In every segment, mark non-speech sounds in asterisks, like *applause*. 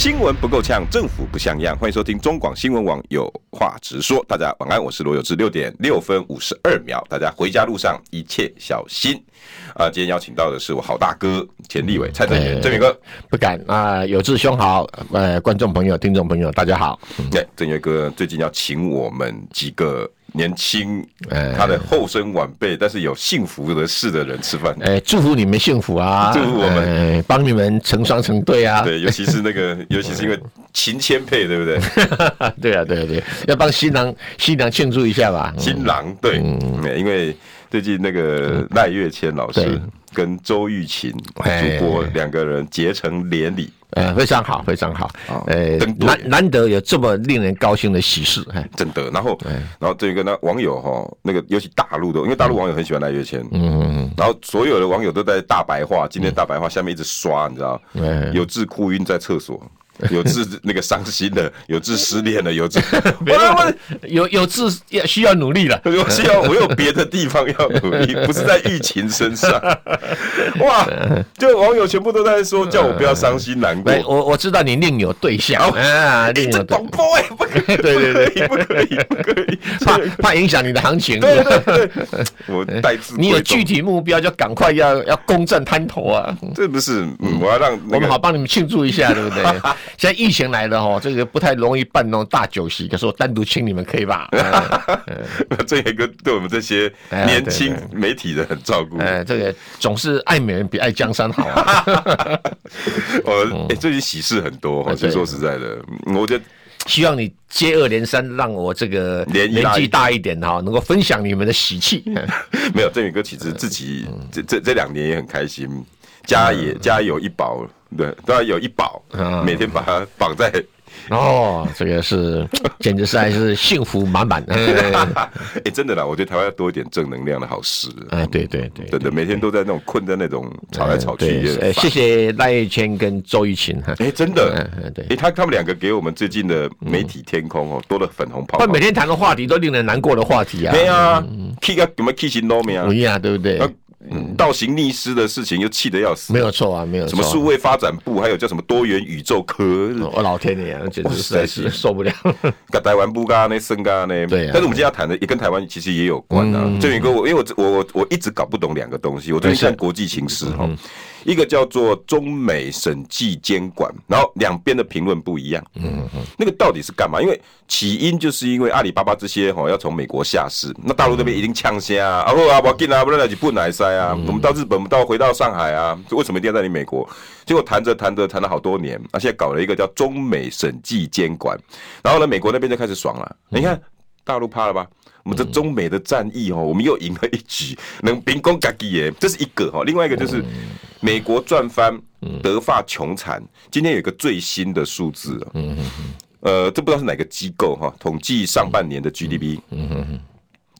新闻不够呛，政府不像样。欢迎收听中广新闻网有话直说。大家晚安，我是罗有志。六点六分五十二秒，大家回家路上一切小心。啊、呃，今天邀请到的是我好大哥钱立伟蔡正元，正元哥不敢啊，有志兄好，呃，观众朋友、听众朋友大家好。对，正元哥最近要请我们几个。年轻，他的后生晚辈，但是有幸福的事的人吃饭。哎、欸，祝福你们幸福啊！祝福我们，帮、欸、你们成双成对啊！对，尤其是那个，*laughs* 尤其是因为秦千配，对不对？*laughs* 对啊，对啊，对，要帮新郎新娘庆祝一下吧。新郎对，嗯，因为最近那个赖月谦老师跟周玉琴主播两个人结成连理。呃，非常好，非常好。呃，难难得有这么令人高兴的喜事，哎，真的。然后，然后这个呢，网友哈，那个尤其大陆的，因为大陆网友很喜欢来月谦，嗯嗯，然后所有的网友都在大白话，今天大白话下面一直刷，你知道，有志哭晕在厕所。有志那个伤心的，有志失恋的，有志，*laughs* 我我有有志要需要努力了，我需要我有别的地方要努力，不是在疫情身上。*laughs* 哇，就网友全部都在说，叫我不要伤心难过。我我知道你另有对象啊，另有广播哎，不可以，*laughs* 对对对，不可以，不可以，怕怕影响你的行情。对对对，我带字，你有具体目标就赶快要要攻占滩头啊！这不是，我要让我们好帮你们庆祝一下，对不对？现在疫情来了哈，这个不太容易办那种大酒席，可是我单独请你们可以吧？*laughs* 这一个对我们这些年轻媒体人很照顾。哎，这个总是爱美人比爱江山好啊。我 *laughs* *laughs* 哎，最近喜事很多哈，说实在的，我觉得希望你接二连三，让我这个年纪大一点哈，能够分享你们的喜气。没有，正宇哥其实自己这这这两年也很开心，家也家有一宝。对，都要有一宝，每天把它绑在。哦，这个是，*laughs* 简直是还是幸福满满的。哎，真的啦，我觉得台湾要多一点正能量的好事。哎，对对对，真的每天都在那种困在那种吵来吵去。哎谢谢赖玉谦跟周玉琴。哎，真的，对，哎，他他们两个给我们最近的媒体天空哦，多了粉红泡。他每天谈的话题都令人难过的话题啊。对啊，K 个什么 K 型都没有。不一样，对不对？嗯，倒行逆施的事情又气得要死，没有错啊，没有错。什么数位发展部，还有叫什么多元宇宙科，我老天爷，简直实在是受不了。*laughs* 跟台湾不干那生干那？对。但是我们今天要谈的也跟台湾其实也有关啊。郑宇哥，我因为我我我我一直搞不懂两个东西，我最近看国际情势哈。一个叫做中美审计监管，然后两边的评论不一样。嗯嗯，那个到底是干嘛？因为起因就是因为阿里巴巴这些哈要从美国下市，那大陆那边已经呛声啊，啊不啊不进啊，不然就不来塞啊。我们到日本，我们到回到上海啊，为什么一定要在你美国？结果谈着谈着谈了好多年，那现在搞了一个叫中美审计监管，然后呢，美国那边就开始爽了。你看大陆怕了吧？我们这中美的战役哦，我们又赢了一局，能兵攻嘎吉耶，这是一个哈。另外一个就是美国赚翻，德法穷惨。今天有一个最新的数字啊，呃，这不知道是哪个机构哈，统计上半年的 GDP，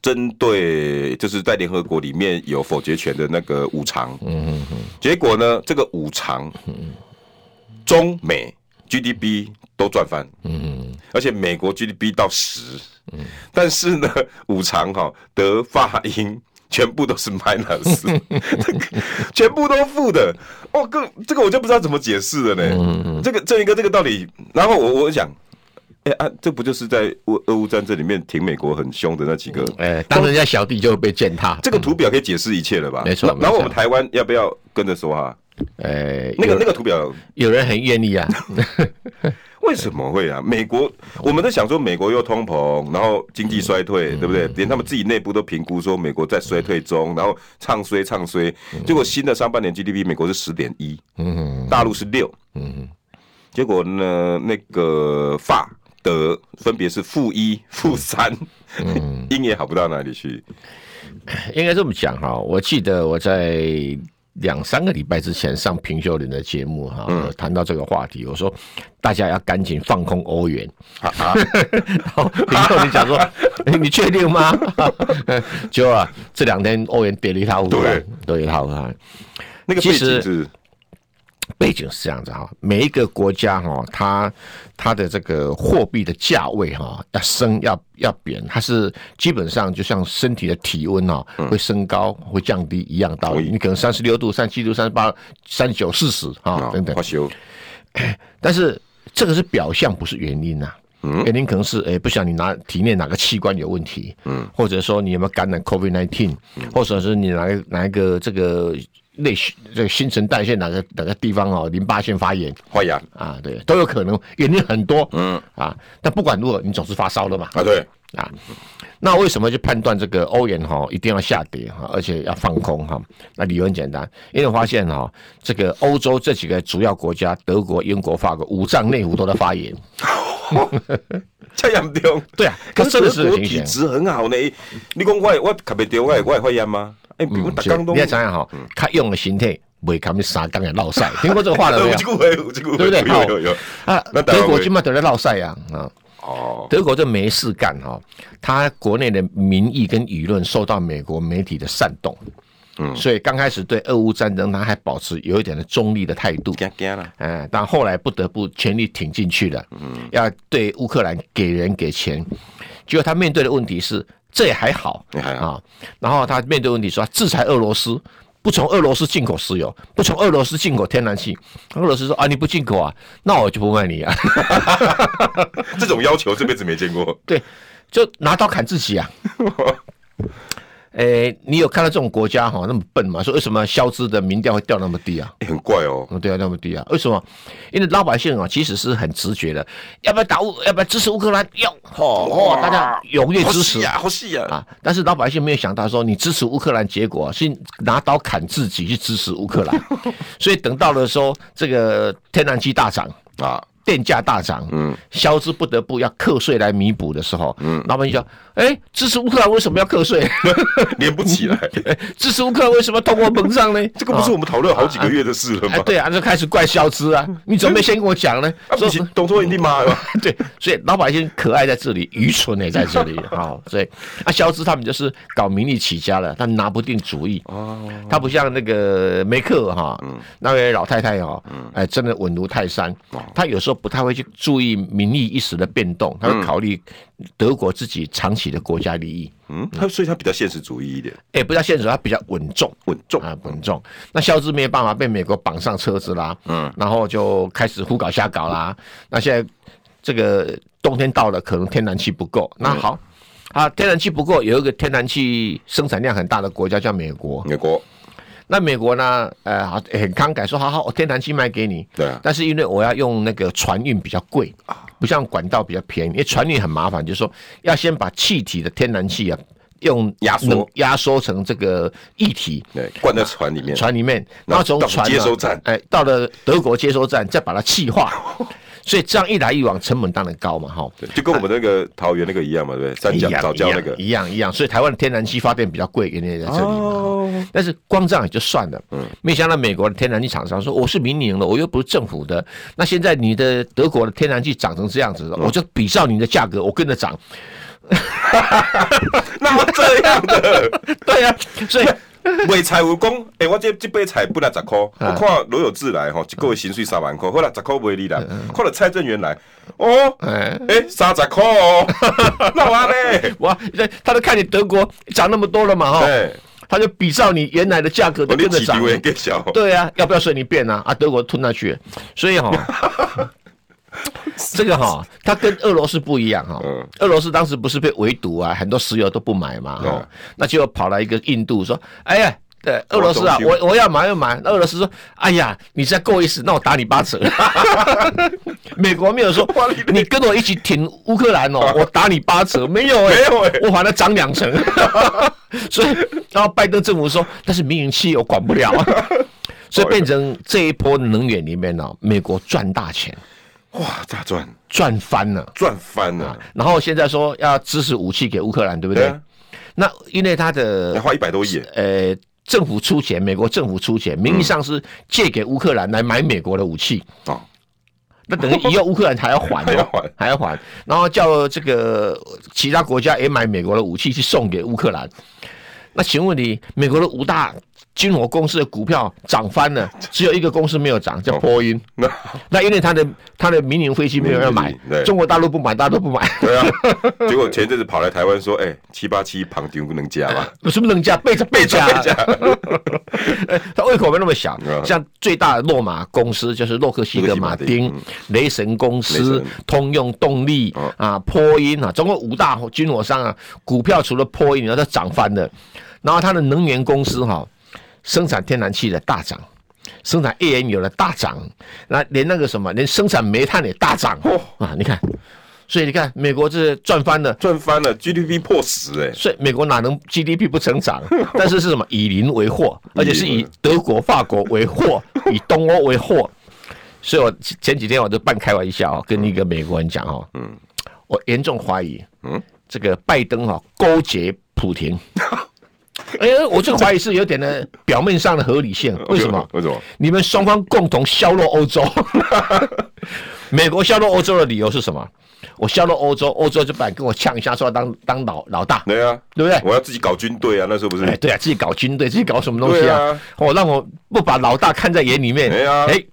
针对就是在联合国里面有否决权的那个五常嗯，结果呢，这个五常，中美 GDP 都赚翻嗯，而且美国 GDP 到十。嗯，但是呢，五常哈德法英全部都是 minus，*laughs* 全部都负的。哦，哥，这个我就不知道怎么解释了呢。嗯嗯，这个这一个这个道理，然后我我想，哎、欸、啊，这不就是在俄俄乌战争里面挺美国很凶的那几个？哎、欸，当人家小弟就会被践踏。这个图表可以解释一切了吧？没错。然后我们台湾要不要跟着说哈？哎、欸，那个那个图表，有人很愿意啊。*laughs* 为什么会啊？美国，我们在想说，美国又通膨，然后经济衰退，对不对？连他们自己内部都评估说，美国在衰退中，然后唱衰唱衰。结果新的上半年 GDP，美国是十点一，嗯大陆是六，嗯结果呢，那个法德分别是负一、*laughs* 负三，英也好不到哪里去。应该这么讲哈，我记得我在。两三个礼拜之前上平秀林的节目哈，谈到这个话题，我说大家要赶紧放空欧元。*laughs* 然后平秀林讲说，*laughs* 你确定吗？就啊，这两天欧元跌了一塌糊涂，跌了一塌糊涂。那个背景是背景是这样子哈，每一个国家哈，它它的这个货币的价位哈，要升要要贬，它是基本上就像身体的体温哈，会升高会降低一样道理。你可能三十六度、三十七度、三十八、三十九、四十啊等等。*coughs* 但是这个是表象，不是原因呐。原因可能是诶，不想你哪体内哪个器官有问题，嗯，或者说你有没有感染 COVID nineteen，或者是你哪个哪一个这个。内这个新陈代谢哪个哪个地方哦，淋巴腺发炎，发炎。啊，对，都有可能，原因很多，嗯。啊，但不管如何，你总是发烧了嘛，啊对。啊，那为什么就判断这个欧元哈一定要下跌哈，而且要放空哈？那理由很简单，因为我发现哈，这个欧洲这几个主要国家，德国、英国、法国，五脏内腑都在发炎，这样丢，*laughs* 对啊，可是德国体质很好呢，你讲我我特别丢我我会发炎吗？哎，比如打刚东，你要想想哈，他用的形态，不会他们三缸也闹赛，*laughs* 听过这个话了没有？对不对？有有啊，那德国今嘛都在闹赛啊啊！哦，德国就没事干哈，他国内的民意跟舆论受到美国媒体的煽动，嗯，所以刚开始对俄乌战争他还保持有一点的中立的态度，嗯，但后来不得不全力挺进去了，嗯，要对乌克兰给人给钱，结果他面对的问题是。这也还好，啊。然后他面对问题说，制裁俄罗斯，不从俄罗斯进口石油，不从俄罗斯进口天然气。俄罗斯说啊，你不进口啊，那我就不卖你啊。*laughs* 这种要求这辈子没见过。对，就拿刀砍自己啊。*laughs* 哎、欸，你有看到这种国家哈那么笨吗？说为什么萧兹的民调会掉那么低啊？欸、很怪哦，对啊，那么低啊？为什么？因为老百姓啊，其实是很直觉的，要不要打乌？要不要支持乌克兰？要，哦哦，大家踊跃支持啊，好戏啊！啊，但是老百姓没有想到说，你支持乌克兰，结果是拿刀砍自己去支持乌克兰，*laughs* 所以等到了说这个天然气大涨啊。电价大涨，嗯，萧兹不得不要课税来弥补的时候，嗯，老百姓说：“哎、欸，支持乌克兰为什么要课税？*laughs* 连不起来。*laughs* 支持乌克兰为什么通货膨胀呢？*laughs* 这个不是我们讨论好几个月的事了吗？啊啊、对啊，就开始怪肖兹啊！你怎么没先跟我讲呢？说董卓一定骂了。对，所以老百姓可爱在这里，愚蠢也在这里。好，所以啊，萧兹他们就是搞名利起家了，他拿不定主意。哦，他不像那个梅克哈，嗯，那位老太太哈，嗯，哎，真的稳如泰山。他有时候。不太会去注意名利一时的变动，他会考虑德国自己长期的国家利益。嗯，他所以他比较现实主义一点。哎，不叫现实，他比较稳重，稳重啊，稳重。那肖兹没有办法被美国绑上车子啦，嗯，然后就开始胡搞瞎搞啦。那现在这个冬天到了，可能天然气不够。那好，啊，天然气不够，有一个天然气生产量很大的国家叫美国，美国。那美国呢？呃，很慷慨说，好好，我天然气卖给你。对啊。但是因为我要用那个船运比较贵啊，不像管道比较便宜，因为船运很麻烦，就是说要先把气体的天然气啊，用压缩。压缩成这个液体，对，灌在船里面，船里面，然后从船接收站，哎，到了德国接收站，再把它气化。所以这样一来一往，成本当然高嘛，哈。就跟我们那个桃园那个一样嘛，对不对？三角藻礁那个一样一样。所以台湾的天然气发电比较贵，原因在这里嘛。但是光这样也就算了，嗯，没想到美国的天然气厂商说，我是民营的，我又不是政府的。那现在你的德国的天然气涨成这样子，我就比照你的价格，我跟着涨。*laughs* 那么这样的，*laughs* 对呀，所以。*laughs* 卖菜有讲，哎、欸，我这这杯菜本来十块，我看罗有志来吼，一个月薪水三万块，后来十块卖你啦。看到蔡正元来，哦，哎、欸，三十块哦，*laughs* 那完嘞，哇，他都看你德国涨那么多了嘛，哈，他就比照你原来的价格都跟着涨，对啊，要不要随你便啊？啊，德国吞下去，所以哈。*laughs* *laughs* 这个哈，它跟俄罗斯不一样哈。俄罗斯当时不是被围堵啊，很多石油都不买嘛哈。那就跑来一个印度说：“哎呀，对，俄罗斯啊，我我要买要买。”那俄罗斯说：“哎呀，你再够意思，那我打你八折。*laughs* ”美国没有说：“你跟我一起挺乌克兰哦，*laughs* 我打你八折。”没有哎，没有哎，我把它涨两成。所以，然后拜登政府说：“但是民营企业我管不了。”所以变成这一波能源里面呢，美国赚大钱。哇，大赚？赚翻了，赚翻了。然后现在说要支持武器给乌克兰，对不对？那因为他的要花一百多亿，呃，政府出钱，美国政府出钱，名义上是借给乌克兰来买美国的武器。啊、嗯，那等于以后乌克兰还要还，*laughs* 还要还，还要还，然后叫这个其他国家也买美国的武器去送给乌克兰。那请问你，美国的五大军火公司的股票涨翻了，只有一个公司没有涨，叫波音。那那因为他的他的民营飞机没有人要买，*laughs* 中国大陆不买，大家都不买。对啊，*laughs* 结果前阵子跑来台湾说，哎，七八七旁听不能加吗？什么能加？被被加。他 *laughs* 胃口没那么小。像最大的洛马公司就是洛克希德马丁、雷神公司、通用动力啊、波音啊，总共五大军火商啊，股票除了波音，然后它涨翻了。然后它的能源公司哈，生产天然气的大涨，生产页岩油的大涨，那连那个什么，连生产煤炭也大涨哦啊！你看，所以你看，美国这赚翻了，赚翻了，GDP 破十哎！所以美国哪能 GDP 不成长？*laughs* 但是是什么？以邻为祸，而且是以德国、法国为祸，*laughs* 以东欧为祸。所以我前几天我就半开玩笑跟一个美国人讲哦，嗯，我严重怀疑，嗯，这个拜登哈勾结普丁。*laughs* 哎、欸，我这个怀疑是有点的表面上的合理性。为什么？为什么？你们双方共同削弱欧洲。*laughs* 美国削弱欧洲的理由是什么？我削弱欧洲，欧洲就敢跟我呛一下，说要当当老老大。对啊，对不对？我要自己搞军队啊，那时候不是？哎，对啊，自己搞军队，自己搞什么东西啊？我、啊哦、让我不把老大看在眼里面。对啊，哎，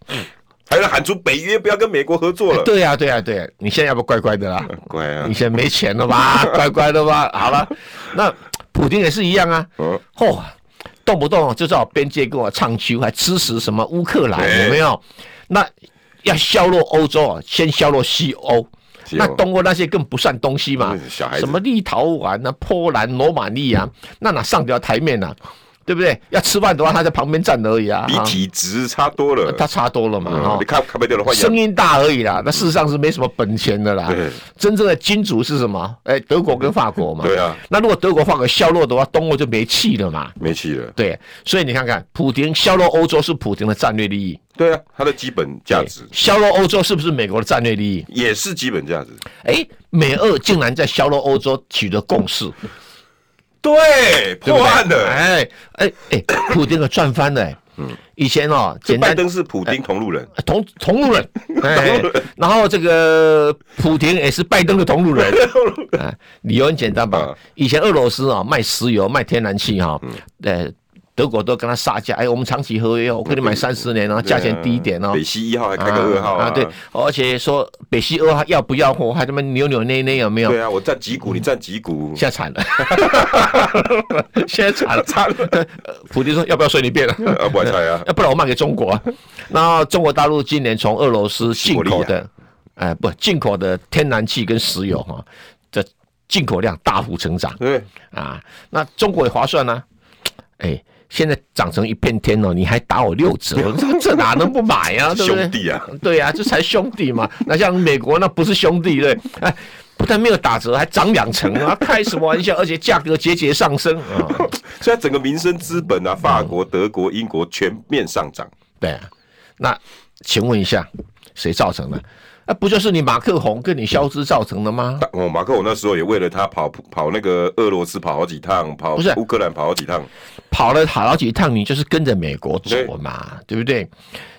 还要喊出北约不要跟美国合作了。对啊，对啊，对啊，你现在要不乖乖的啦？*laughs* 乖啊！你现在没钱了吧？*laughs* 乖乖的吧？好了，那。普京也是一样啊，嚯，动不动就在我边界跟我唱秋，还支持什么乌克兰，有没有？那要削弱欧洲啊，先削弱西欧，那东欧那些更不算东西嘛，什么立陶宛啊、波兰、罗马尼亚，那哪上得了台面呢？对不对？要吃饭的话，他在旁边站而已啊。*laughs* 比体值差多了，*laughs* 他差多了嘛。嗯、你看看不掉的话，声音大而已啦。那事实上是没什么本钱的啦。对，真正的金主是什么？哎，德国跟法国嘛。*laughs* 对啊。那如果德国、法国削弱的话，东欧就没气了嘛。没气了。对，所以你看看，普京削弱欧洲是普京的战略利益。对啊，它的基本价值。削弱欧洲是不是美国的战略利益？也是基本价值。哎，美俄竟然在削弱欧洲取得共识。对，破案的，哎哎哎，*coughs* *coughs* 普丁可赚翻了，嗯，以前哦，简单拜登是普丁同路人，同同路人，*laughs* 哎，然后这个普丁也是拜登的同路人，*laughs* 啊，理由很简单吧？以前俄罗斯啊卖石油卖天然气哈，呃。德国都跟他杀价，哎，我们长期合约，我跟你买三十年，然后价钱低一点哦。北溪一号还开个二号啊，对，而且说北溪二号要不要货，还他妈扭扭捏捏有没有？对啊，我占几股，你占几股？现在惨了，*laughs* 现在惨了，惨了。普京说要不要随你便了？啊，不猜啊，*laughs* 要不然我卖给中国。然后中国大陆今年从俄罗斯进口的，哎，不，进口的天然气跟石油哈，这进口量大幅成长。对啊，那中国也划算呢，哎。现在涨成一片天哦，你还打我六折，*laughs* 这哪能不买呀？*laughs* 对不对？兄弟啊，*laughs* 对呀，这才兄弟嘛。那像美国那不是兄弟对？哎，不但没有打折，还涨两成啊！开什么玩笑？而且价格节节上升啊！现在整个民生资本啊，法国、德国、英国全面上涨。对啊，那请问一下，谁造成的？那、啊、不就是你马克宏跟你消失造成的吗？哦，马克宏那时候也为了他跑跑那个俄罗斯跑好几趟，跑不是乌克兰跑好几趟，跑了好几趟，你就是跟着美国走嘛，对，对不对？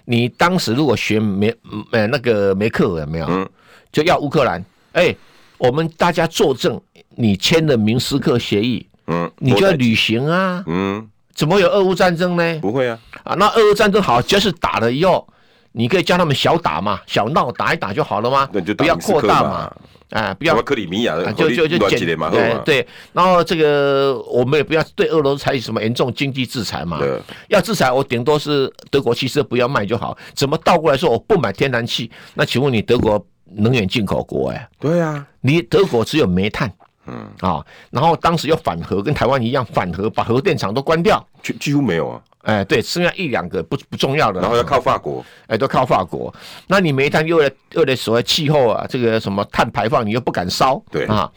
你当时如果学梅呃那个梅克尔有没有？嗯，就要乌克兰，哎、欸，我们大家作证，你签的明斯克协议，嗯，你就要履行啊，嗯，怎么有俄乌战争呢？不会啊，啊，那俄乌战争好，就是打了以后。你可以叫他们小打嘛，小闹打一打就好了吗？不要扩大嘛，哎，不要克里米亚，就就就简嘛，对对。然后这个我们也不要对俄罗斯采取什么严重经济制裁嘛。要制裁我顶多是德国汽车不要卖就好。怎么倒过来说我不买天然气？那请问你德国能源进口国哎？对啊，你德国只有煤炭，嗯啊，然后当时又反核，跟台湾一样反核，把核电厂都关掉，几几乎没有啊。哎，对，剩下一两个不不重要的，然后要靠法国，哎，都靠法国。那你煤炭又为又为所谓气候啊，这个什么碳排放，你又不敢烧，对啊。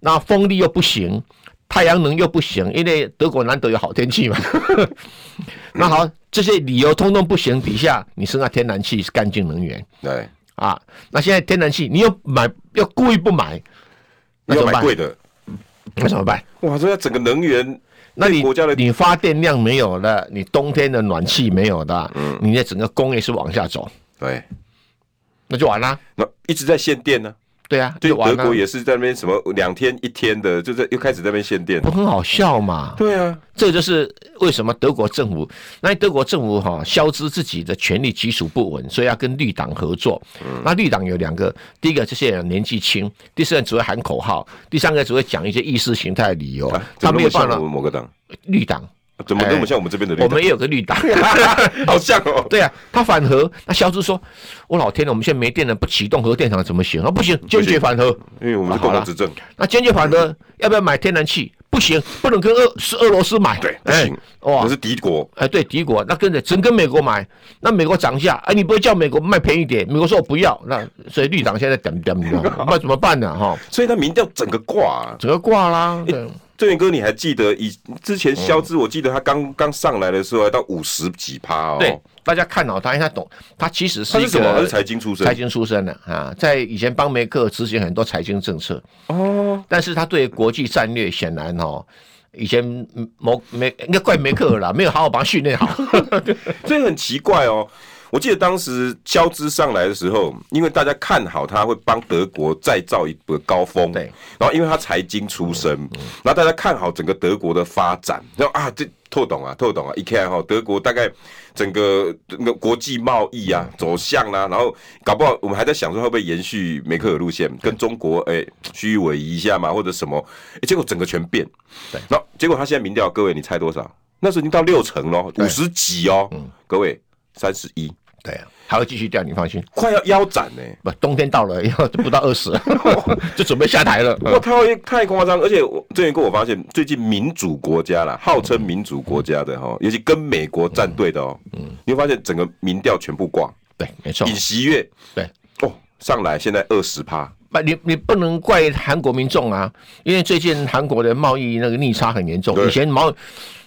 那风力又不行，太阳能又不行，因为德国难得有好天气嘛。*laughs* 那好，这些理由通通不行，底下你剩下天然气是干净能源，对啊。那现在天然气你又买，又故意不买，那怎么办？贵的，那怎么办？哇，这要整个能源。那你你发电量没有了，你冬天的暖气没有的，嗯，你的整个工业是往下走。对，那就完了。那一直在限电呢。对啊，对，德国也是在那边什么两天一天的，就在又开始在那边限电，不很好笑嘛？对啊，这就是为什么德国政府，那德国政府哈，消知自己的权力基础不稳，所以要跟绿党合作。嗯、那绿党有两个，第一个这些人年纪轻，第四个只会喊口号，第三个只会讲一些意识形态的理由。啊、他没有办法，某个党绿党。怎么那么像我们这边的？我们也有个绿党，*laughs* 好像哦。对啊，他反核。那肖兹说：“我老天呐，我们现在没电了，不启动核电厂怎么行？啊，不行，坚决反核。因为我们是共同执政。那坚决反核，要不要买天然气？不行，不能跟俄是俄罗斯买。对，不行。哇，那是敌国。哎，对，敌国。那跟着只能跟美国买。那美国涨价，哎，你不会叫美国卖便宜点？美国说我不要。那所以绿党现在点点，*laughs* 那怎么办呢？哈，所以他民调整个挂，整个挂啦。对。”郑源哥，你还记得以之前肖兹？我记得他刚刚上来的时候还到五十几趴哦。对，大家看好他，因为他懂，他其实是一个他是财经出身，财经出身的啊，在以前帮梅克执行很多财经政策哦。但是他对国际战略显然哦，以前某没应该怪梅克了，没有好好把他训练好，*laughs* 所以很奇怪哦。我记得当时肖兹上来的时候，因为大家看好他会帮德国再造一个高峰，对。然后因为他财经出身，然后大家看好整个德国的发展，然后啊，这透懂啊，透懂啊，一看哈，德国大概整个那个国际贸易啊走向啊，然后搞不好我们还在想说会不会延续梅克尔路线，跟中国哎虚伪一下嘛，或者什么，哎，结果整个全变。对。然后结果他现在民调，各位你猜多少？那时候已经到六成了，五十几哦，各位。三十一，对啊，还会继续掉，你放心。快要腰斩呢，不，冬天到了以后就不到二十，*laughs* 就准备下台了。哇，太太夸张！而且我最近跟我发现，最近民主国家啦，号称民主国家的哈，尤其跟美国站队的哦，嗯，你会发现整个民调全部挂。对，没错。尹锡悦，对，哦，上来现在二十趴。不，你你不能怪韩国民众啊，因为最近韩国的贸易那个逆差很严重。以前贸，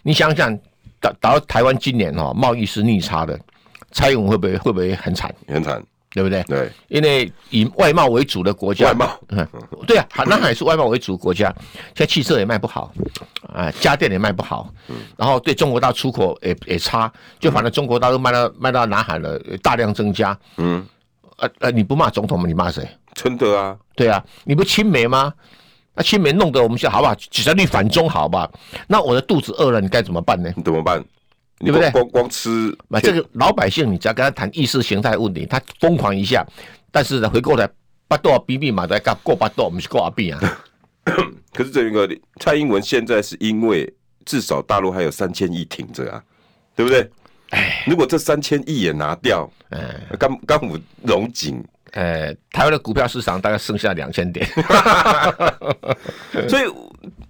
你想想，打打到台湾今年哈，贸易是逆差的。蔡英文会不会会不会很惨？很惨，对不对？对，因为以外贸为主的国家，外贸，嗯，对啊，*laughs* 南海是外贸为主国家，现在汽车也卖不好，啊，家电也卖不好，嗯，然后对中国大出口也也差，就反正中国大陆卖到卖到南海了，大量增加，嗯，呃呃，你不骂总统吗？你骂谁？真的啊，对啊，你不亲美吗？那亲美弄得我们现在好不好？举着绿反中好吧？那我的肚子饿了，你该怎么办呢？你怎么办？对不对？光光吃，那这个老百姓，你只要跟他谈意识形态问题，他疯狂一下，但是呢，回过来巴多比比马在干过八多，我们是过阿比啊。*coughs* 可是这一个蔡英文现在是因为至少大陆还有三千亿挺着啊，对不对？哎，如果这三千亿也拿掉，哎，刚刚武荣景，哎，台湾的股票市场大概剩下两千点，*laughs* 所以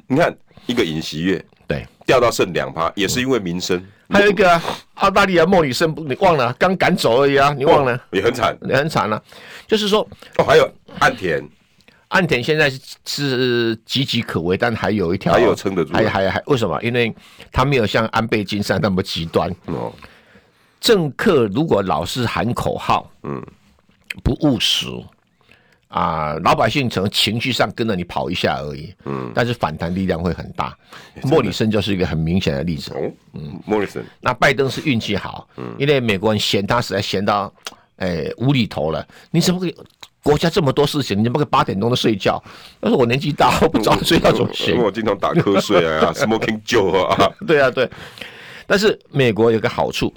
你看一个尹锡月，对，掉到剩两趴，也是因为民生。还有一个澳大利亚莫里森，你忘了？刚赶走而已啊，你忘了？也很惨，也很惨了。就是说，哦，还有岸田，岸田现在是岌岌可危，但还有一条，还有撑得住，还还还为什么？因为他没有像安倍晋三那么极端。哦，政客如果老是喊口号，嗯，不务实。啊，老百姓从情绪上跟着你跑一下而已，嗯，但是反弹力量会很大。莫里森就是一个很明显的例子。哦，嗯，莫里森。那拜登是运气好，嗯，因为美国人嫌他实在嫌到，哎、欸，无厘头了。你怎么可以？国家这么多事情，你怎么可以八点钟都睡觉？但是我年纪大，我不早睡觉怎么行？我经常打瞌睡啊，*laughs* smoking Joe 啊。对啊，对。但是美国有个好处，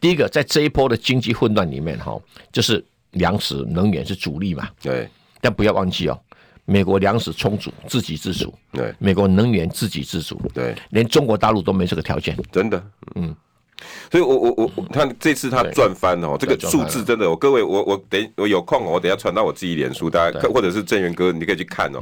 第一个在这一波的经济混乱里面，哈，就是。粮食、能源是主力嘛？对，但不要忘记哦，美国粮食充足，自给自足。对，美国能源自给自足。对，连中国大陆都没这个条件。真的，嗯。所以我，我我我，看这次他赚翻哦，这个数字真的，我各位，我我等我有空，我等下传到我自己脸书，大家或者是郑源哥，你可以去看哦。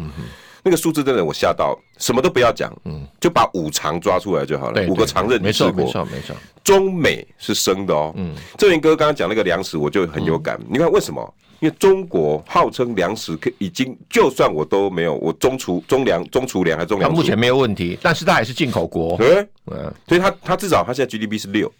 那个数字真的我吓到，什么都不要讲，嗯，就把五常抓出来就好了，五个常任，没错没错没错。中美是生的哦，嗯，郑源哥刚刚讲那个粮食，我就很有感。你看为什么？因为中国号称粮食可已经，就算我都没有，我中储中粮中储粮还中粮，目前没有问题，但是它还是进口国，对，嗯，所以它它至少它现在 GDP 是六，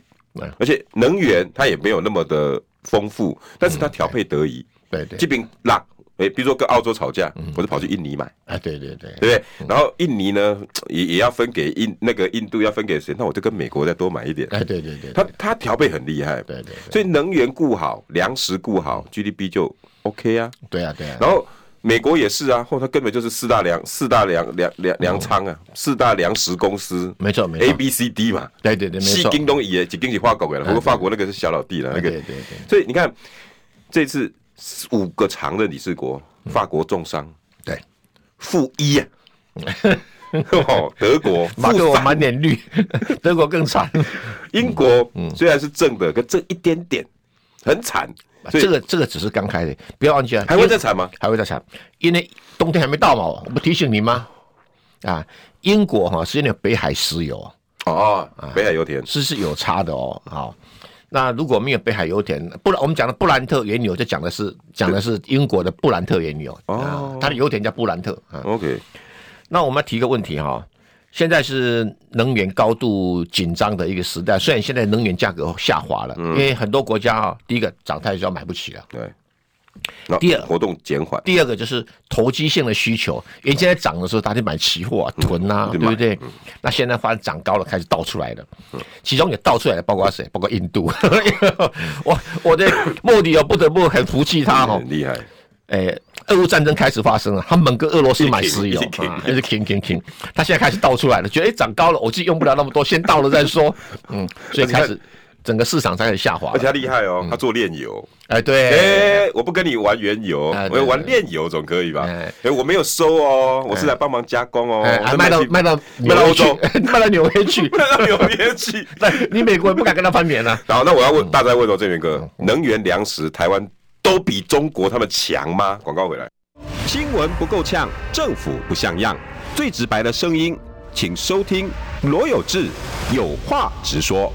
而且能源它也没有那么的丰富，但是它调配得宜，对对，这边辣。哎，比如说跟澳洲吵架，我就跑去印尼买。啊，对对对，对不对？然后印尼呢，也也要分给印那个印度要分给谁？那我就跟美国再多买一点。哎，对对对，他他调配很厉害。对对。所以能源顾好，粮食顾好，GDP 就 OK 啊。对啊对啊。然后美国也是啊，或他根本就是四大粮四大粮粮粮粮仓啊，四大粮食公司。没错没错。A B C D 嘛。对对对，没错。西京东也几经济化搞过来了，不过法国那个是小老弟了，那个。对对对。所以你看，这次五个常任理事国。法国重伤，对，负一啊，*laughs* 哦，德国马克我满脸绿，*laughs* 德国更惨，*laughs* 英国虽然是正的，可这一点点很惨，这个这个只是刚开始，不要忘记了，还会再惨吗？还会再惨，因为冬天还没到嘛，我不提醒你吗？啊，英国哈是有北海石油。哦，北海油田。是是有差的哦，好。那如果没有北海油田，不然我们讲的布兰特原油就讲的是讲的是英国的布兰特原油哦，它的油田叫布兰特啊。OK，那我们要提个问题哈，现在是能源高度紧张的一个时代，虽然现在能源价格下滑了，因为很多国家啊，第一个涨太高买不起了，对。第二活动减缓，第二个就是投机性的需求。原先在涨的时候，大家买期货啊、囤啊，对不对？那现在发现涨高了，开始倒出来了。其中也倒出来的包括谁？包括印度。*laughs* 我我的莫迪哦不得不很服气他哈，很厉害。诶，俄乌战争开始发生了，他们跟俄罗斯买石油啊，*laughs* 就是 king king king。他现在开始倒出来了，觉得诶涨高了，我自己用不了那么多，先倒了再说。嗯，所以开始。整个市场才很下滑，而且他厉害哦，他做炼油。哎，对，哎，我不跟你玩原油，我要玩炼油总可以吧？哎，我没有收哦，我是来帮忙加工哦，卖到卖到卖到欧洲，*laughs* 卖到纽约去，*laughs* 卖到纽约去。*laughs* 那你美国人不敢跟他翻脸啊。好，那我要问大家问哦，郑源哥，能源粮食台湾都比中国他们强吗？广告回来，新闻不够呛，政府不像样，最直白的声音，请收听罗有志有话直说。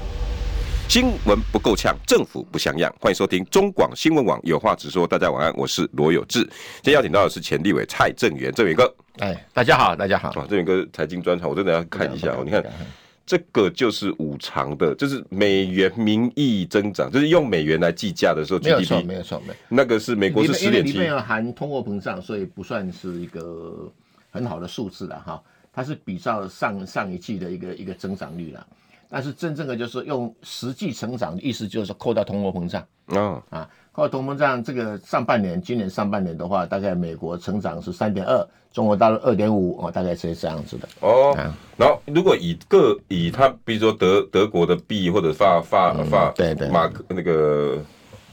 新闻不够呛，政府不像样。欢迎收听中广新闻网，有话直说。大家晚安，我是罗有志。今天邀请到的是前立委蔡正元，正元哥。哎，大家好，大家好。啊，正元哥财经专场，我真的要看一下哦。你看，这个就是五常的，就是美元名义增长，就是用美元来计价的时候，GDP 没有错，没有错，没有。那个是美国是十点七，里面有含通货膨胀，所以不算是一个很好的数字了哈。它是比照上上一季的一个一个增长率了。但是真正的就是用实际成长的意思，就是扣掉通货膨胀。嗯啊，扣掉通货膨胀，这个上半年，今年上半年的话，大概美国成长是三点二，中国大陆二点五，哦，大概是这样子的。哦，然后如果以各以它，比如说德德国的币或者法法法对对马克那个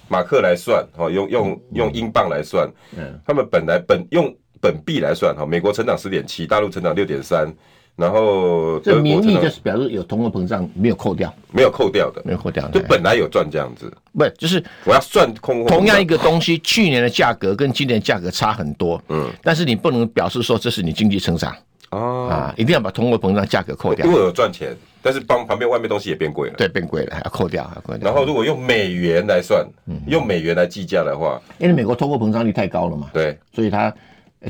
马克来算，哈，用用用英镑来算，嗯，他们本来本用本币来算，哈，美国成长十点七，大陆成长六点三。然后这名义就是表示有通货膨胀没有扣掉，没有扣掉的，没有扣掉，就本来有赚这样子，不就是我要算空。同样一个东西，去年的价格跟今年价格差很多，嗯，但是你不能表示说这是你经济成长。哦。啊，一定要把通货膨胀价格扣掉。如果有赚钱，但是帮旁边外面东西也变贵了，对，变贵了还要扣掉，还要扣掉。然后如果用美元来算，用美元来计价的话，因为美国通货膨胀率太高了嘛，对，所以它。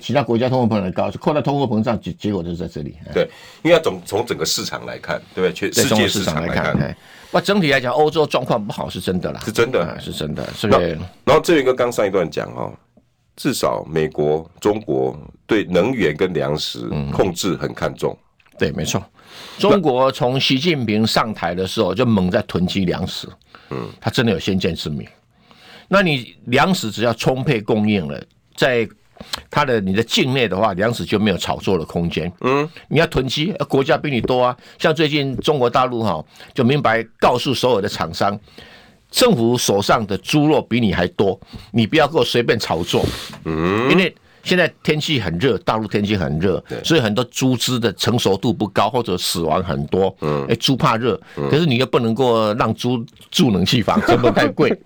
其他国家通货膨胀高，扣到通货膨胀结结果就是在这里。对，因为要从从整个市场来看，对不对？全世界市场来看，不，整体来讲，欧洲状况不好是真的啦，是真的，是真的，是不是？然后这一个刚上一段讲哦，至少美国、中国对能源跟粮食控制很看重。对，没错。中国从习近平上台的时候就猛在囤积粮食，嗯，他真的有先见之明。那你粮食只要充沛供应了，在它的你的境内的话，粮食就没有炒作的空间。嗯，你要囤积，国家比你多啊。像最近中国大陆哈，就明白告诉所有的厂商，政府手上的猪肉比你还多，你不要给我随便炒作。嗯，因为现在天气很热，大陆天气很热，所以很多猪只的成熟度不高，或者死亡很多。嗯，哎，猪怕热，可是你又不能够让猪住冷气房，成本太贵。*laughs*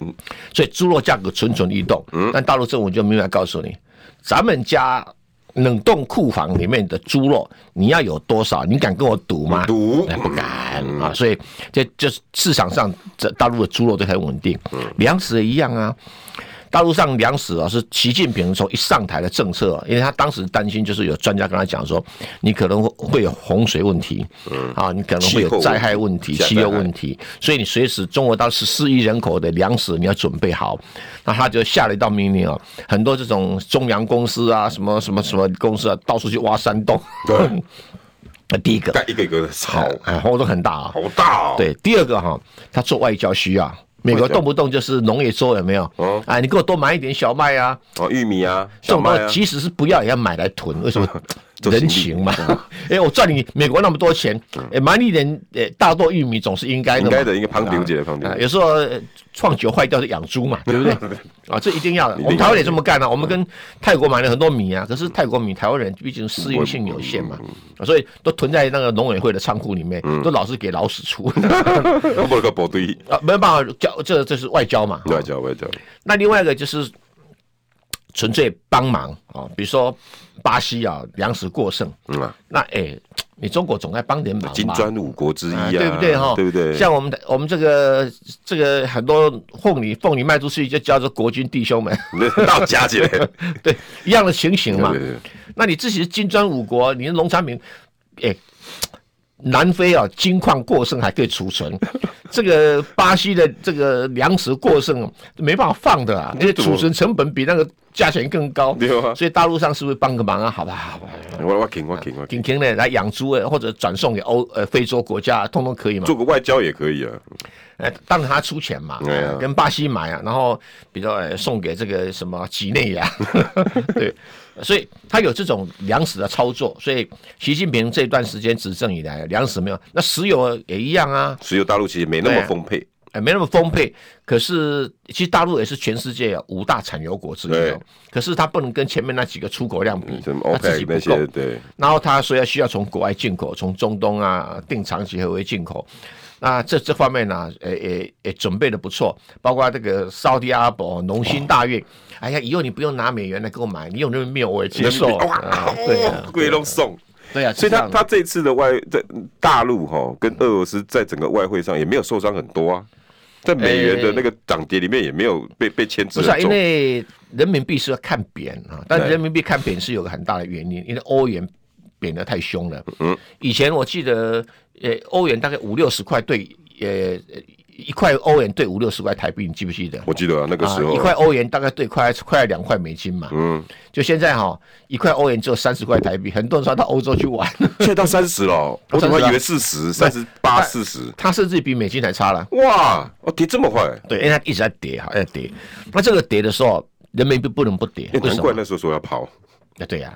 嗯，所以猪肉价格蠢蠢欲动。嗯，但大陆政府就明白告诉你，咱们家冷冻库房里面的猪肉，你要有多少？你敢跟我赌吗？赌？不敢啊！所以这就是市场上这大陆的猪肉都很稳定。粮食也一样啊。大陆上粮食啊，是习近平从一上台的政策，因为他当时担心就是有专家跟他讲说，你可能会有洪水问题，嗯，啊，你可能会有灾害问题、气候问题，所以你随时中国到十四亿人口的粮食你要准备好。那他就下了一道命令啊，很多这种中粮公司啊，什么什么什么公司啊，到处去挖山洞。对，那 *laughs* 第一个，一个一个的草，哎，活动很大啊，好大哦。对，第二个哈，他做外交需要。美国动不动就是农业说有没有？哦，哎，你给我多买一点小麦啊，哦，玉米啊，这种即使是不要也要买来囤，为什么？*laughs* 人情嘛，*laughs* 哎，我赚你美国那么多钱，哎，买你一点，呃，大豆、玉米总是应该的。应该的，应该旁听姐旁听。有时候创酒坏掉是养猪嘛，*laughs* 对不对？啊，这一定要的。我们台湾也这么干啊，我们跟泰国买了很多米啊，可是泰国米台湾人毕竟适应性有限嘛，所以都囤在那个农委会的仓库里面，都老是给老鼠出。*laughs* 部队啊，没有办法交，这这是外交嘛。外交外交。那另外一个就是纯粹帮忙啊，比如说。巴西啊，粮食过剩，嗯啊，那哎、欸，你中国总该帮点忙吧？金砖五国之一啊，啊对不对哈？对不对？像我们的我们这个这个很多凤梨凤梨卖出去就叫做国军弟兄们，*laughs* 到家去了，*laughs* 对，一样的情形嘛。对对对，那你自己是金砖五国，你的农产品，哎、欸。南非啊，金矿过剩还可以储存，*laughs* 这个巴西的这个粮食过剩没办法放的啊，因为储存成本比那个价钱更高，所以大陆上是不是帮个忙啊？好吧，好吧，我我挺我挺我挺。挺呢来养猪或者转送给欧呃非洲国家，通通可以吗？做个外交也可以啊，哎，当然他出钱嘛，跟巴西买啊，然后比如说送给这个什么几内亚，*laughs* 对。所以他有这种粮食的操作，所以习近平这段时间执政以来，粮食没有，那石油也一样啊。石油大陆其实没那么丰沛，哎，没那么丰沛。可是其实大陆也是全世界五大产油国之一哦。可是它不能跟前面那几个出口量比，它自己不够。对。然后他所以需要从国外进口，从中东啊定长期合约进口。那这这方面呢，诶诶诶，准备的不错，包括这个沙特阿拉伯农心大运。哎呀，以后你不用拿美元来给我买，你用人民币我也接受。哇，对呀，贵都送。对啊，所以他他这次的外在大陆哈，跟俄罗斯在整个外汇上也没有受伤很多啊，在美元的那个涨跌里面也没有被被牵制。不是，因为人民币是要看贬啊，但人民币看贬是有个很大的原因，因为欧元贬得太凶了。嗯，以前我记得，呃，欧元大概五六十块兑，呃。一块欧元兑五六十块台币，你记不记得？我记得啊，那个时候、啊、一块欧元大概兑快快两块美金嘛。嗯，就现在哈、哦，一块欧元只有三十块台币，很多人说到欧洲去玩，现在到三十了，*laughs* 我怎么以为四十、三十八、四十？它甚至比美金还差了。哇，哦，跌这么快？对，因为它一直在跌哈，在跌。那这个跌的时候，人民币不能不跌。难怪那时候说要跑。那对呀，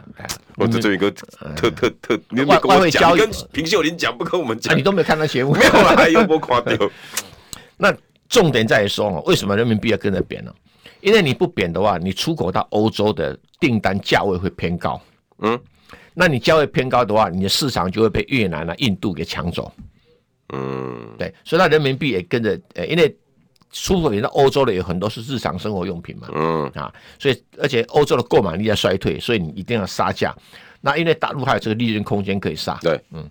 我这这一个特特特，外外汇交易跟平秀林讲，不跟我们讲，你都没有看到节目，*laughs* 没有啊，有没夸掉？*laughs* 那重点在于说，为什么人民币要跟着贬呢？因为你不贬的话，你出口到欧洲的订单价位会偏高。嗯，那你价位偏高的话，你的市场就会被越南啊、印度给抢走。嗯，对，所以它人民币也跟着，呃，因为出口到欧洲的有很多是日常生活用品嘛。嗯啊，所以而且欧洲的购买力在衰退，所以你一定要杀价。那因为大陆还有这个利润空间可以杀。对，嗯，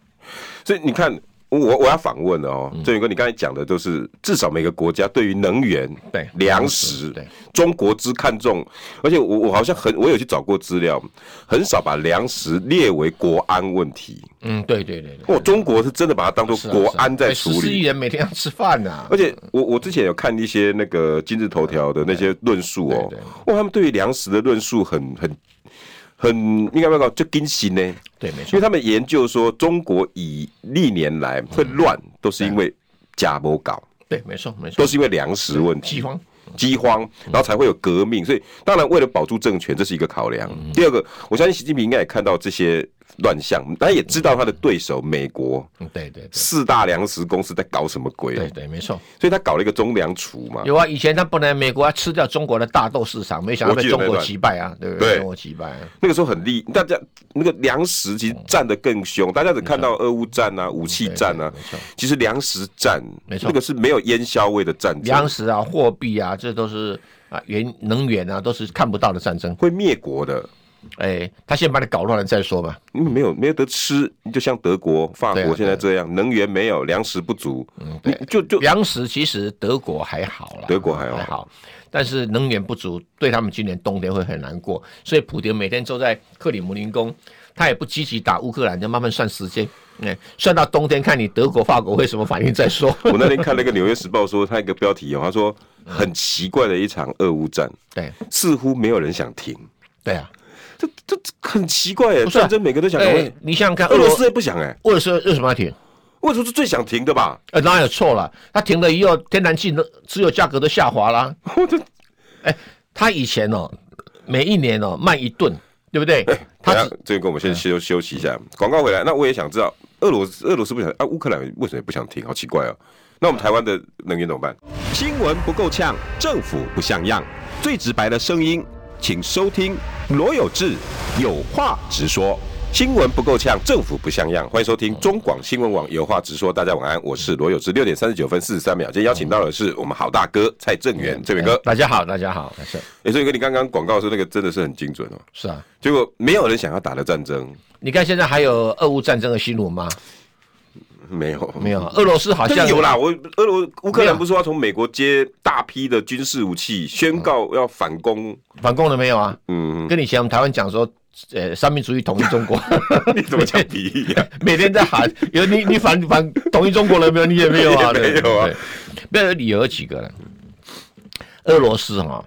所以你看。我我要反问了哦，郑宇哥，你刚才讲的都是至少每个国家对于能源、对粮食，对中国之看重，而且我我好像很我有去找过资料，很少把粮食列为国安问题。嗯，对对对对，我中国是真的把它当做国安在处理。十亿人每天要吃饭呐，而且我我之前有看一些那个今日头条的那些论述哦，哇，他们对于粮食的论述很很。很应该不要搞，就更新呢。对，没错。因为他们研究说，中国以历年来会乱，都是因为假模搞。对，没错，没错，都是因为粮食问题，饥荒，饥荒，然后才会有革命。所以，当然为了保住政权，这是一个考量。第二个，我相信习近平应该也看到这些。乱象，他也知道他的对手美国，对对，四大粮食公司在搞什么鬼？对对，没错。所以他搞了一个中粮储嘛。有啊，以前他本来美国要吃掉中国的大豆市场，没想到被中国击败啊，对不对？中国击败。那个时候很厉，大家那个粮食其实战得更凶，大家只看到俄乌战啊、武器战啊。其实粮食战，没错，那个是没有烟硝味的战争。粮食啊，货币啊，这都是啊，原能源啊，都是看不到的战争，会灭国的。哎，他先把你搞乱了再说吧。因为没有没有得吃，就像德国、法国现在这样，能源没有，粮食不足。嗯，对，就就粮食其实德国还好了，德国还好，但是能源不足，对他们今年冬天会很难过。所以普京每天都在克里姆林宫，他也不积极打乌克兰，就慢慢算时间。哎，算到冬天看你德国、法国会什么反应再说。我那天看了一个《纽约时报》说，他一个标题哦，他说很奇怪的一场俄乌战，对，似乎没有人想停。对啊。这这很奇怪哎，战争每个都想停。欸、你想想看，俄罗斯也不想哎，俄罗斯为什么要停？俄罗斯是最想停的吧？呃，当然有错了。他停了以后，天然气的石油价格都下滑啦。我的，哎，他以前哦，每一年哦卖一吨，对不对？他这个跟我们先休休息一下，广告回来。那我也想知道，俄罗斯俄罗斯不想啊，乌克兰为什么也不想停？好奇怪哦。那我们台湾的能源怎么办？新闻不够呛，政府不像样，最直白的声音。请收听罗有志有话直说，新闻不够呛，政府不像样。欢迎收听中广新闻网有话直说。大家晚安，我是罗有志。六点三十九分四十三秒，今天邀请到的是我们好大哥蔡正元，这位哥。大家好，大家好，是。哎，正元哥，你刚刚广告说那个真的是很精准哦。是啊，结果没有人想要打的战争。你看现在还有俄乌战争的新闻吗？*laughs* 没有，没有。俄罗斯好像有啦。我俄罗乌克兰不是说要从美国接大批的军事武器，宣告要反攻，反攻了没有啊？嗯，跟你以前我们台湾讲说，呃，三民主义统一中国，*laughs* 你怎么讲比喻啊？*laughs* 每天在喊，有你你反反统一中国了没有？你也没有啊？没有啊？没有理由有几个了。俄罗斯哈，